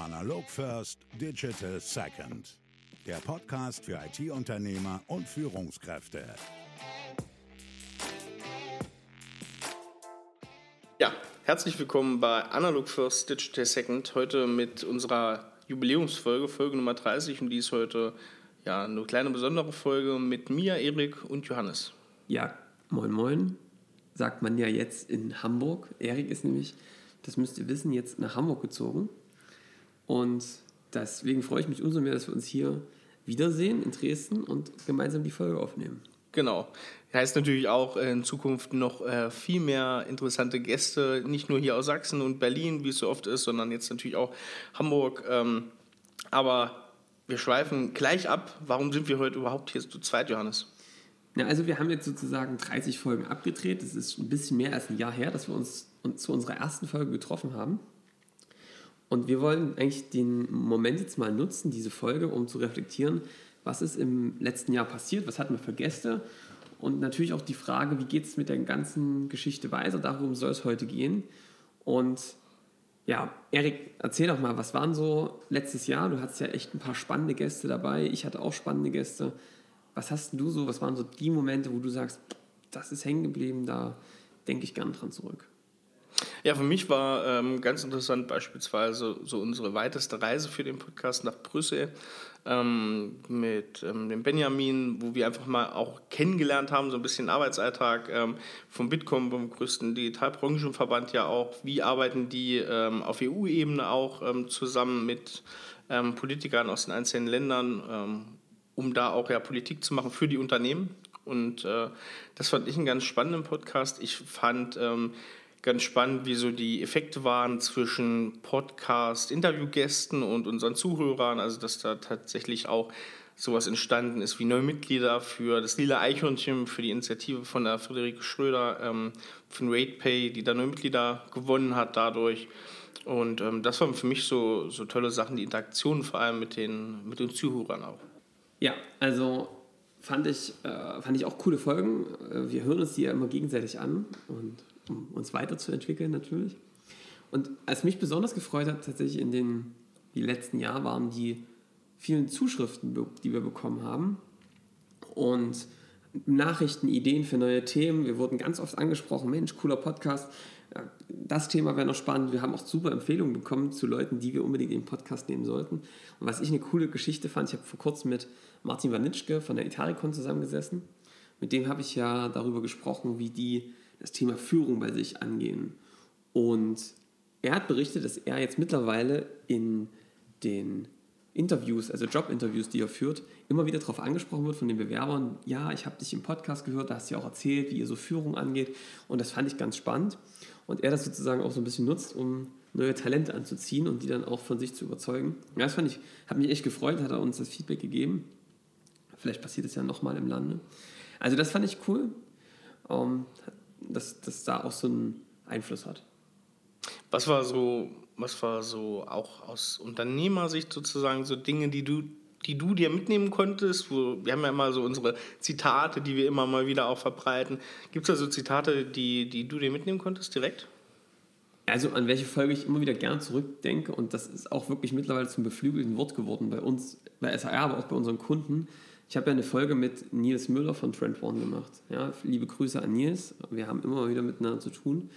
Analog First, Digital Second. Der Podcast für IT-Unternehmer und Führungskräfte. Ja, herzlich willkommen bei Analog First, Digital Second. Heute mit unserer Jubiläumsfolge, Folge Nummer 30. Und die ist heute ja, eine kleine besondere Folge mit mir, Erik und Johannes. Ja, moin moin, sagt man ja jetzt in Hamburg. Erik ist nämlich, das müsst ihr wissen, jetzt nach Hamburg gezogen. Und deswegen freue ich mich umso mehr, dass wir uns hier wiedersehen in Dresden und gemeinsam die Folge aufnehmen. Genau. Heißt natürlich auch äh, in Zukunft noch äh, viel mehr interessante Gäste, nicht nur hier aus Sachsen und Berlin, wie es so oft ist, sondern jetzt natürlich auch Hamburg. Ähm, aber wir schweifen gleich ab. Warum sind wir heute überhaupt hier zu zweit, Johannes? Ja, also wir haben jetzt sozusagen 30 Folgen abgedreht. Das ist ein bisschen mehr als ein Jahr her, dass wir uns zu unserer ersten Folge getroffen haben. Und wir wollen eigentlich den Moment jetzt mal nutzen, diese Folge, um zu reflektieren, was ist im letzten Jahr passiert, was hatten wir für Gäste und natürlich auch die Frage, wie geht es mit der ganzen Geschichte weiter, darum soll es heute gehen. Und ja, Erik, erzähl doch mal, was waren so letztes Jahr? Du hattest ja echt ein paar spannende Gäste dabei, ich hatte auch spannende Gäste. Was hast du so, was waren so die Momente, wo du sagst, das ist hängen geblieben, da denke ich gern dran zurück? Ja, für mich war ähm, ganz interessant beispielsweise so unsere weiteste Reise für den Podcast nach Brüssel ähm, mit ähm, dem Benjamin, wo wir einfach mal auch kennengelernt haben, so ein bisschen Arbeitsalltag ähm, vom Bitkom, vom größten Digitalbranchenverband ja auch. Wie arbeiten die ähm, auf EU-Ebene auch ähm, zusammen mit Politikern aus den einzelnen Ländern, um da auch ja Politik zu machen für die Unternehmen. Und äh, das fand ich einen ganz spannenden Podcast. Ich fand ganz spannend, wie so die Effekte waren zwischen Podcast-Interviewgästen und unseren Zuhörern. Also, dass da tatsächlich auch sowas entstanden ist wie neue Mitglieder für das Lila Eichhörnchen, für die Initiative von der Friederike Schröder, ähm, von RatePay, die da neue Mitglieder gewonnen hat dadurch. Und ähm, das waren für mich so, so tolle Sachen, die Interaktionen vor allem mit den, mit den Zuhörern auch. Ja, also fand ich, äh, fand ich auch coole Folgen. Äh, wir hören uns die ja immer gegenseitig an und uns weiterzuentwickeln natürlich. Und als mich besonders gefreut hat, tatsächlich in den die letzten Jahren, waren die vielen Zuschriften, die wir bekommen haben. Und Nachrichten, Ideen für neue Themen. Wir wurden ganz oft angesprochen, Mensch, cooler Podcast. Das Thema wäre noch spannend. Wir haben auch super Empfehlungen bekommen zu Leuten, die wir unbedingt in den Podcast nehmen sollten. Und was ich eine coole Geschichte fand, ich habe vor kurzem mit Martin Wanitschke von der Itaricon zusammengesessen. Mit dem habe ich ja darüber gesprochen, wie die das Thema Führung bei sich angehen. Und er hat berichtet, dass er jetzt mittlerweile in den Interviews, also Jobinterviews, die er führt, immer wieder darauf angesprochen wird von den Bewerbern, ja, ich habe dich im Podcast gehört, da hast du ja auch erzählt, wie ihr so Führung angeht. Und das fand ich ganz spannend. Und er das sozusagen auch so ein bisschen nutzt, um neue Talente anzuziehen und die dann auch von sich zu überzeugen. Ja, das fand ich, hat mich echt gefreut, hat er uns das Feedback gegeben. Vielleicht passiert es ja nochmal im Lande. Also das fand ich cool. Ähm, dass das da auch so einen Einfluss hat. Was war so, was war so auch aus Unternehmersicht sozusagen so Dinge, die du, die du dir mitnehmen konntest? Wo, wir haben ja immer so unsere Zitate, die wir immer mal wieder auch verbreiten. Gibt es da so Zitate, die, die du dir mitnehmen konntest direkt? Also an welche Folge ich immer wieder gern zurückdenke und das ist auch wirklich mittlerweile zum beflügelten Wort geworden bei uns, bei SAR, aber auch bei unseren Kunden, ich habe ja eine Folge mit Nils Müller von Trend One gemacht. Ja, liebe Grüße an Nils. Wir haben immer wieder miteinander zu tun.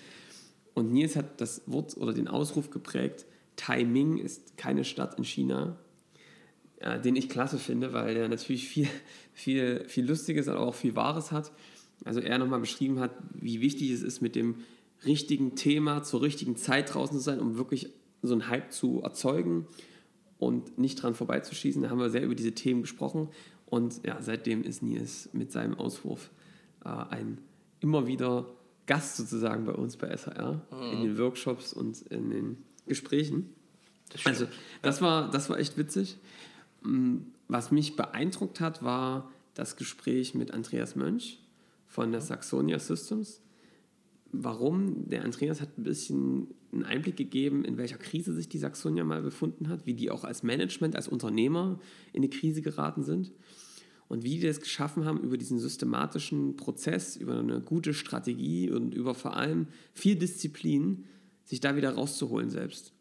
Und Nils hat das Wort oder den Ausruf geprägt, Taiming ist keine Stadt in China, ja, den ich klasse finde, weil er natürlich viel, viel, viel Lustiges, aber auch viel Wahres hat. Also er nochmal beschrieben hat, wie wichtig es ist, mit dem richtigen Thema zur richtigen Zeit draußen zu sein, um wirklich so einen Hype zu erzeugen und nicht dran vorbeizuschießen. Da haben wir sehr über diese Themen gesprochen und ja, seitdem ist Nils mit seinem Auswurf äh, ein immer wieder Gast sozusagen bei uns bei SHR mhm. in den Workshops und in den Gesprächen. Das also das war, das war echt witzig. Mm, was mich beeindruckt hat, war das Gespräch mit Andreas Mönch von der Saxonia Systems. Warum? Der Andreas hat ein bisschen einen Einblick gegeben, in welcher Krise sich die Saxonia mal befunden hat, wie die auch als Management, als Unternehmer in die Krise geraten sind und wie die das geschaffen haben über diesen systematischen Prozess, über eine gute Strategie und über vor allem viel Disziplin, sich da wieder rauszuholen selbst.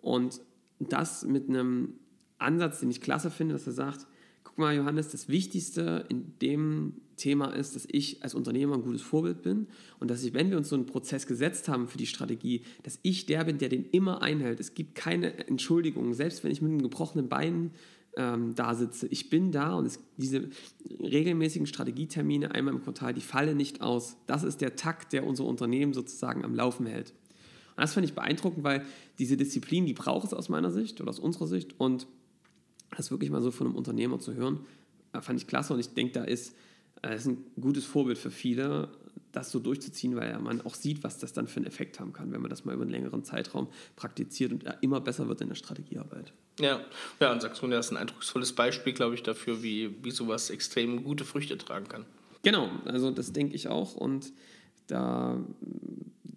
Und das mit einem Ansatz, den ich klasse finde, dass er sagt, guck mal, Johannes, das Wichtigste in dem Thema ist, dass ich als Unternehmer ein gutes Vorbild bin und dass ich, wenn wir uns so einen Prozess gesetzt haben für die Strategie, dass ich der bin, der den immer einhält. Es gibt keine Entschuldigung, selbst wenn ich mit einem gebrochenen Bein ähm, da sitze. Ich bin da und es, diese regelmäßigen Strategietermine einmal im Quartal, die fallen nicht aus. Das ist der Takt, der unser Unternehmen sozusagen am Laufen hält. Und das fand ich beeindruckend, weil diese Disziplin, die braucht es aus meiner Sicht oder aus unserer Sicht und das wirklich mal so von einem Unternehmer zu hören, äh, fand ich klasse und ich denke, da ist, das äh, ist ein gutes Vorbild für viele, das so durchzuziehen, weil man auch sieht, was das dann für einen Effekt haben kann, wenn man das mal über einen längeren Zeitraum praktiziert und immer besser wird in der Strategiearbeit. Ja, ja und Saxonia ist ein eindrucksvolles Beispiel, glaube ich, dafür, wie, wie sowas extrem gute Früchte tragen kann. Genau, also das denke ich auch und da,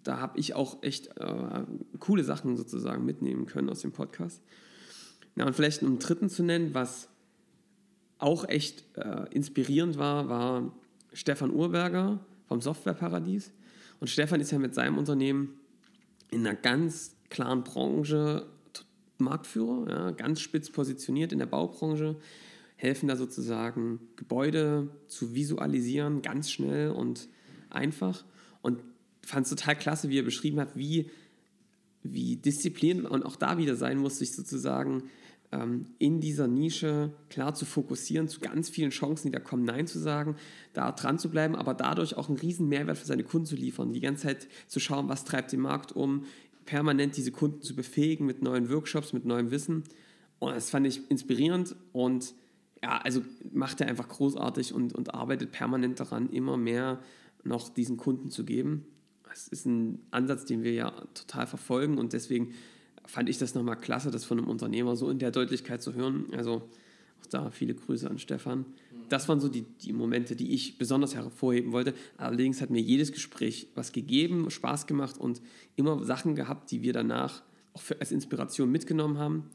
da habe ich auch echt äh, coole Sachen sozusagen mitnehmen können aus dem Podcast. Ja, und vielleicht einen dritten zu nennen, was auch echt äh, inspirierend war, war Stefan Urberger vom Softwareparadies. Und Stefan ist ja mit seinem Unternehmen in einer ganz klaren Branche Marktführer, ja, ganz spitz positioniert in der Baubranche, helfen da sozusagen Gebäude zu visualisieren, ganz schnell und einfach. Und fand es total klasse, wie er beschrieben hat, wie, wie Disziplin und auch da wieder sein muss, sich sozusagen ähm, in dieser Nische klar zu fokussieren, zu ganz vielen Chancen, die da kommen, Nein zu sagen, da dran zu bleiben, aber dadurch auch einen riesen Mehrwert für seine Kunden zu liefern, die ganze Zeit zu schauen, was treibt den Markt um, permanent diese Kunden zu befähigen mit neuen Workshops, mit neuem Wissen. Und das fand ich inspirierend und ja, also macht er einfach großartig und, und arbeitet permanent daran, immer mehr noch diesen Kunden zu geben. Das ist ein Ansatz, den wir ja total verfolgen und deswegen fand ich das nochmal klasse, das von einem Unternehmer so in der Deutlichkeit zu hören. Also auch da viele Grüße an Stefan. Das waren so die, die Momente, die ich besonders hervorheben wollte. Allerdings hat mir jedes Gespräch was gegeben, Spaß gemacht und immer Sachen gehabt, die wir danach auch für, als Inspiration mitgenommen haben.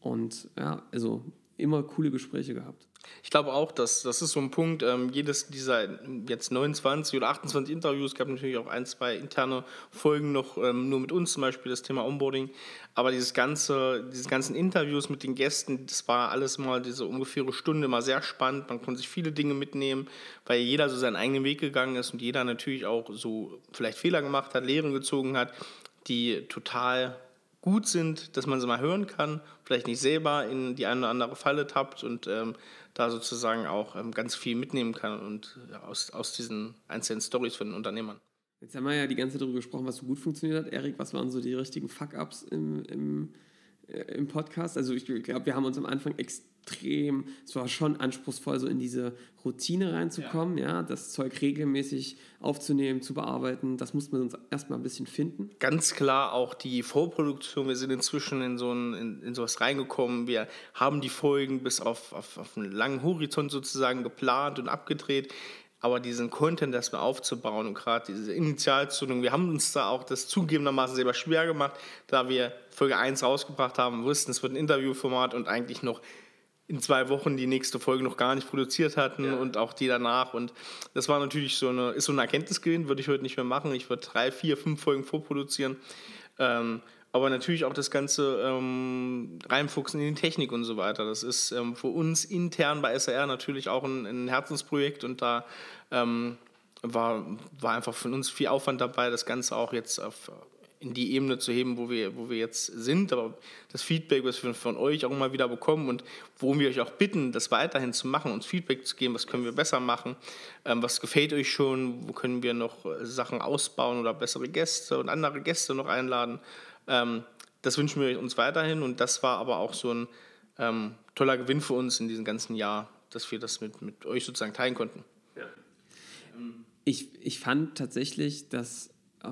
Und ja, also immer coole Gespräche gehabt. Ich glaube auch, dass das ist so ein Punkt, ähm, jedes dieser jetzt 29 oder 28 Interviews, gab natürlich auch ein, zwei interne Folgen noch ähm, nur mit uns, zum Beispiel das Thema Onboarding, aber dieses ganze, diese ganzen Interviews mit den Gästen, das war alles mal diese ungefähre Stunde mal sehr spannend, man konnte sich viele Dinge mitnehmen, weil jeder so seinen eigenen Weg gegangen ist und jeder natürlich auch so vielleicht Fehler gemacht hat, Lehren gezogen hat, die total gut sind, dass man sie mal hören kann, vielleicht nicht selber in die eine oder andere Falle tappt und ähm, da sozusagen auch ähm, ganz viel mitnehmen kann und ja, aus, aus diesen einzelnen Stories von den Unternehmern. Jetzt haben wir ja die ganze Zeit darüber gesprochen, was so gut funktioniert hat. Erik, was waren so die richtigen Fuck-Ups im, im, im Podcast? Also ich glaube, wir haben uns am Anfang extrem extrem, es war schon anspruchsvoll, so in diese Routine reinzukommen, ja. ja. das Zeug regelmäßig aufzunehmen, zu bearbeiten, das muss man uns erstmal ein bisschen finden. Ganz klar auch die Vorproduktion, wir sind inzwischen in so ein, in, in sowas reingekommen, wir haben die Folgen bis auf, auf, auf einen langen Horizont sozusagen geplant und abgedreht, aber diesen Content erstmal aufzubauen und gerade diese Initialzündung, wir haben uns da auch das zugegebenermaßen selber schwer gemacht, da wir Folge 1 rausgebracht haben, wussten, es wird ein Interviewformat und eigentlich noch in zwei Wochen die nächste Folge noch gar nicht produziert hatten ja. und auch die danach. Und das war natürlich so eine, ist so ein Erkenntnisgewinn, würde ich heute nicht mehr machen. Ich würde drei, vier, fünf Folgen vorproduzieren. Ähm, aber natürlich auch das Ganze ähm, reinfuchsen in die Technik und so weiter. Das ist ähm, für uns intern bei SR natürlich auch ein, ein Herzensprojekt und da ähm, war, war einfach von uns viel Aufwand dabei, das Ganze auch jetzt auf in die Ebene zu heben, wo wir, wo wir jetzt sind. Aber das Feedback, was wir von euch auch immer wieder bekommen und worum wir euch auch bitten, das weiterhin zu machen, uns Feedback zu geben, was können wir besser machen, ähm, was gefällt euch schon, wo können wir noch äh, Sachen ausbauen oder bessere Gäste und andere Gäste noch einladen. Ähm, das wünschen wir uns weiterhin und das war aber auch so ein ähm, toller Gewinn für uns in diesem ganzen Jahr, dass wir das mit, mit euch sozusagen teilen konnten. Ja. Ich, ich fand tatsächlich, dass äh,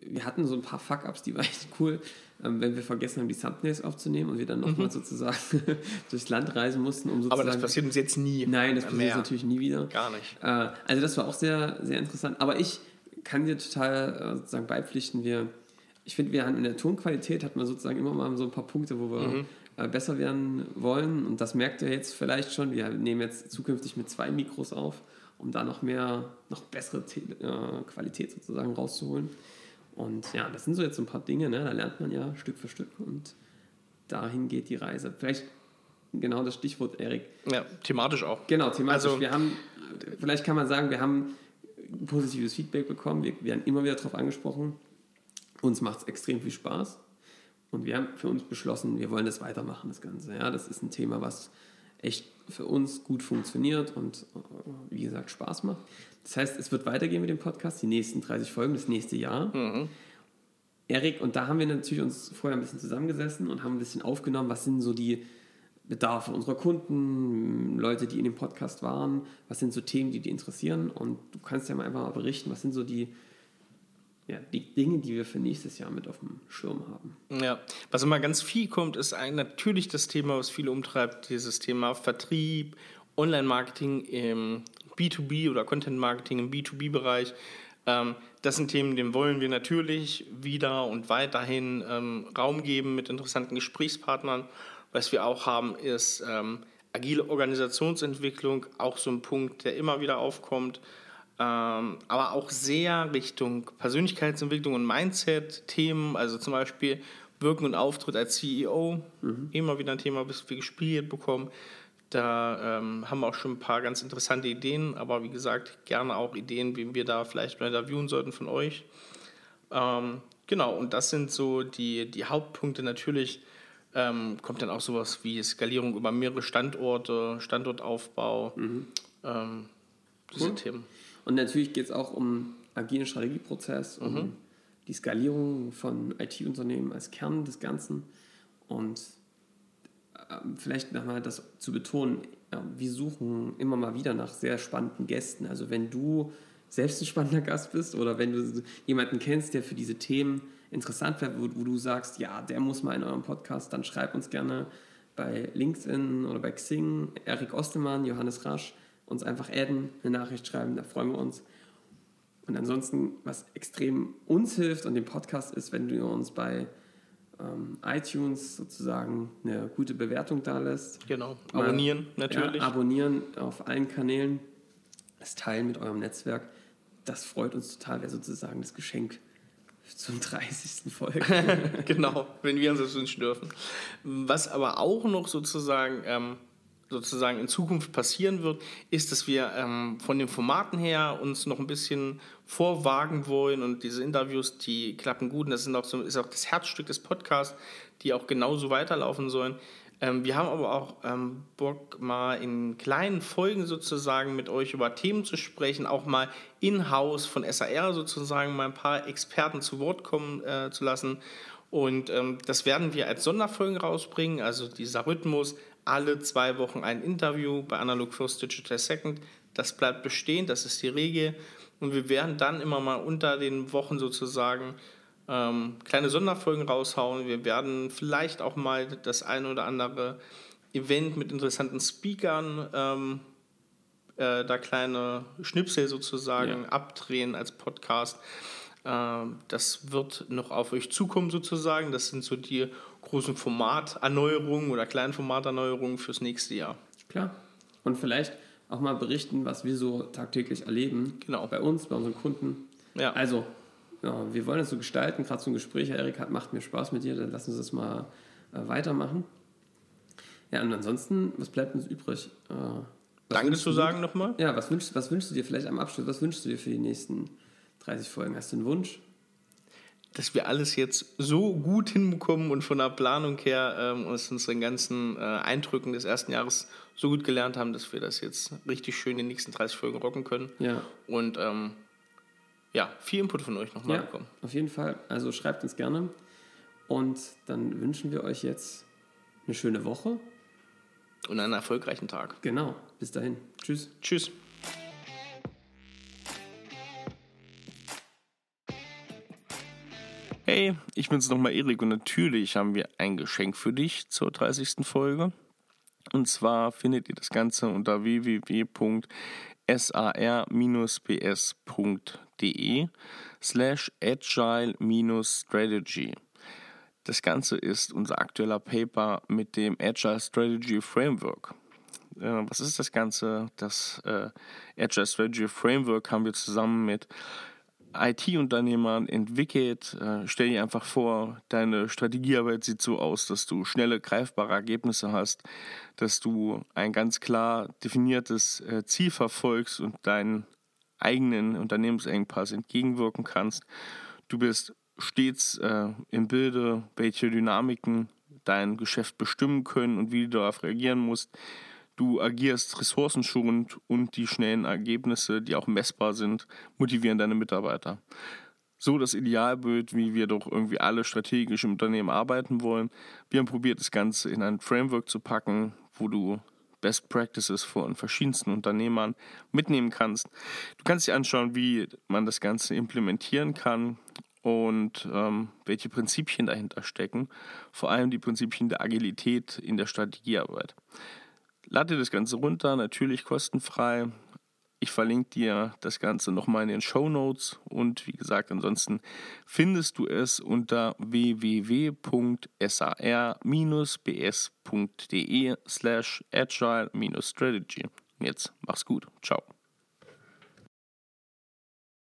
wir hatten so ein paar Fuck-Ups, die waren echt cool, ähm, wenn wir vergessen haben, die Thumbnails aufzunehmen und wir dann nochmal mhm. sozusagen durchs Land reisen mussten, um sozusagen... Aber das passiert uns jetzt nie. Nein, das passiert mehr. natürlich nie wieder. Gar nicht. Äh, also das war auch sehr, sehr interessant. Aber ich kann dir total äh, sozusagen beipflichten, wir... Ich finde, wir haben in der Tonqualität hat man sozusagen immer mal so ein paar Punkte, wo wir mhm. äh, besser werden wollen. Und das merkt ihr jetzt vielleicht schon. Wir nehmen jetzt zukünftig mit zwei Mikros auf, um da noch mehr, noch bessere äh, Qualität sozusagen rauszuholen. Und ja, das sind so jetzt ein paar Dinge, ne? da lernt man ja Stück für Stück und dahin geht die Reise. Vielleicht genau das Stichwort, Erik. Ja, thematisch auch. Genau, thematisch. Also- wir haben, vielleicht kann man sagen, wir haben positives Feedback bekommen. Wir werden immer wieder darauf angesprochen. Uns macht es extrem viel Spaß. Und wir haben für uns beschlossen, wir wollen das weitermachen, das Ganze. Ja, das ist ein Thema, was echt für uns gut funktioniert und äh, wie gesagt Spaß macht. Das heißt, es wird weitergehen mit dem Podcast, die nächsten 30 Folgen, das nächste Jahr. Erik, und da haben wir natürlich uns vorher ein bisschen zusammengesessen und haben ein bisschen aufgenommen, was sind so die Bedarfe unserer Kunden, Leute, die in dem Podcast waren, was sind so Themen, die die interessieren und du kannst ja mal einfach mal berichten, was sind so die, ja, die Dinge, die wir für nächstes Jahr mit auf dem Schirm haben. Ja, was immer ganz viel kommt, ist ein, natürlich das Thema, was viele umtreibt, dieses Thema Vertrieb, Online-Marketing im B2B oder Content-Marketing im B2B-Bereich. Ähm, das sind Themen, denen wollen wir natürlich wieder und weiterhin ähm, Raum geben mit interessanten Gesprächspartnern. Was wir auch haben, ist ähm, agile Organisationsentwicklung, auch so ein Punkt, der immer wieder aufkommt. Ähm, aber auch sehr Richtung Persönlichkeitsentwicklung und Mindset-Themen, also zum Beispiel Wirken und Auftritt als CEO, immer wieder ein Thema, bis wir gespielt bekommen. Da ähm, haben wir auch schon ein paar ganz interessante Ideen, aber wie gesagt, gerne auch Ideen, wie wir da vielleicht mal interviewen sollten von euch. Ähm, genau, und das sind so die, die Hauptpunkte. Natürlich ähm, kommt dann auch sowas wie Skalierung über mehrere Standorte, Standortaufbau, ähm, diese Cool. Themen. Und natürlich geht es auch um agilen Strategieprozess, um die Skalierung von IT-Unternehmen als Kern des Ganzen. Und ähm, vielleicht nochmal das zu betonen, äh, wir suchen immer mal wieder nach sehr spannenden Gästen. Also wenn du selbst ein spannender Gast bist oder wenn du jemanden kennst, der für diese Themen interessant wäre, wo, wo du sagst, ja, der muss mal in eurem Podcast, dann schreib uns gerne bei LinkedIn oder bei Xing, Erik Ostemann, Johannes Rasch, uns einfach adden, eine Nachricht schreiben, da freuen wir uns. Und ansonsten, was extrem uns hilft und dem Podcast ist, wenn du uns bei ähm, iTunes sozusagen eine gute Bewertung da lässt. Genau. Mal- Abonnieren natürlich. Ja, abonnieren auf allen Kanälen, das Teilen mit eurem Netzwerk. Das freut uns total, wäre sozusagen das Geschenk zum 30. Folge. genau, wenn wir uns das wünschen dürfen. Was aber auch noch sozusagen, ähm, sozusagen in Zukunft passieren wird, ist, dass wir ähm, von den Formaten her uns noch ein bisschen vorwagen wollen und diese Interviews, die klappen gut und das sind auch so, ist auch das Herzstück des Podcasts, die auch genauso weiterlaufen sollen. Ähm, wir haben aber auch ähm, Bock, mal in kleinen Folgen sozusagen mit euch über Themen zu sprechen, auch mal in-house von SAR sozusagen mal ein paar Experten zu Wort kommen äh, zu lassen. Und ähm, das werden wir als Sonderfolgen rausbringen, also dieser Rhythmus, alle zwei Wochen ein Interview bei Analog First Digital Second. Das bleibt bestehen, das ist die Regel. Und wir werden dann immer mal unter den Wochen sozusagen ähm, kleine Sonderfolgen raushauen. Wir werden vielleicht auch mal das eine oder andere Event mit interessanten Speakern, ähm, äh, da kleine Schnipsel sozusagen Ja. abdrehen als Podcast. Ähm, das wird noch auf euch zukommen sozusagen. Das sind so die großen Formaterneuerungen oder kleinen Formaterneuerungen fürs nächste Jahr. Klar. Und vielleicht auch mal berichten, was wir so tagtäglich erleben. Genau. Bei uns, bei unseren Kunden. Ja. Also, ja, wir wollen es so gestalten, gerade so ein Gespräch, Erik, hat, macht mir Spaß mit dir, dann lass uns das mal äh, weitermachen. Ja, und ansonsten, was bleibt uns übrig? Äh, Danke zu sagen nochmal. Ja, was wünschst, was wünschst du dir vielleicht am Abschluss? Was wünschst du dir für die nächsten 30 Folgen? Hast du einen Wunsch? Dass wir alles jetzt so gut hinbekommen und von der Planung her ähm, aus unseren ganzen äh, Eindrücken des ersten Jahres so gut gelernt haben, dass wir das jetzt richtig schön in den nächsten 30 Folgen rocken können. Ja. Und ähm, ja, viel Input von euch nochmal Ja, bekommen. auf jeden Fall. Also schreibt uns gerne. Und dann wünschen wir euch jetzt eine schöne Woche. Und einen erfolgreichen Tag. Genau. Bis dahin. Tschüss. Tschüss. Hey, ich bin's nochmal Erik und natürlich haben wir ein Geschenk für dich zur 30. Folge. Und zwar findet ihr das Ganze unter www.sar-bs.de slash agile-strategy. Das Ganze ist unser aktueller Paper mit dem Agile Strategy Framework. Äh, was ist das Ganze? Das äh, Agile Strategy Framework haben wir zusammen mit IT-Unternehmer entwickelt. Äh, stell dir einfach vor, deine Strategiearbeit sieht so aus, dass du schnelle, greifbare Ergebnisse hast, dass du ein ganz klar definiertes äh, Ziel verfolgst und deinen eigenen Unternehmensengpass entgegenwirken kannst. Du bist stets äh, im Bilde, welche Dynamiken dein Geschäft bestimmen können und wie du darauf reagieren musst. Du agierst ressourcenschonend und die schnellen Ergebnisse, die auch messbar sind, motivieren deine Mitarbeiter. So das Idealbild, wie wir doch irgendwie alle strategisch im Unternehmen arbeiten wollen. Wir haben probiert, das Ganze in ein Framework zu packen, wo du Best Practices von verschiedensten Unternehmern mitnehmen kannst. Du kannst dir anschauen, wie man das Ganze implementieren kann und ähm, welche Prinzipien dahinter stecken. Vor allem die Prinzipien der Agilität in der Strategiearbeit. Lade das Ganze runter, natürlich kostenfrei. Ich verlinke dir das Ganze nochmal in den Show Notes und wie gesagt, ansonsten findest du es unter www.sar-bs.de slash agile-strategy. Jetzt mach's gut. Ciao.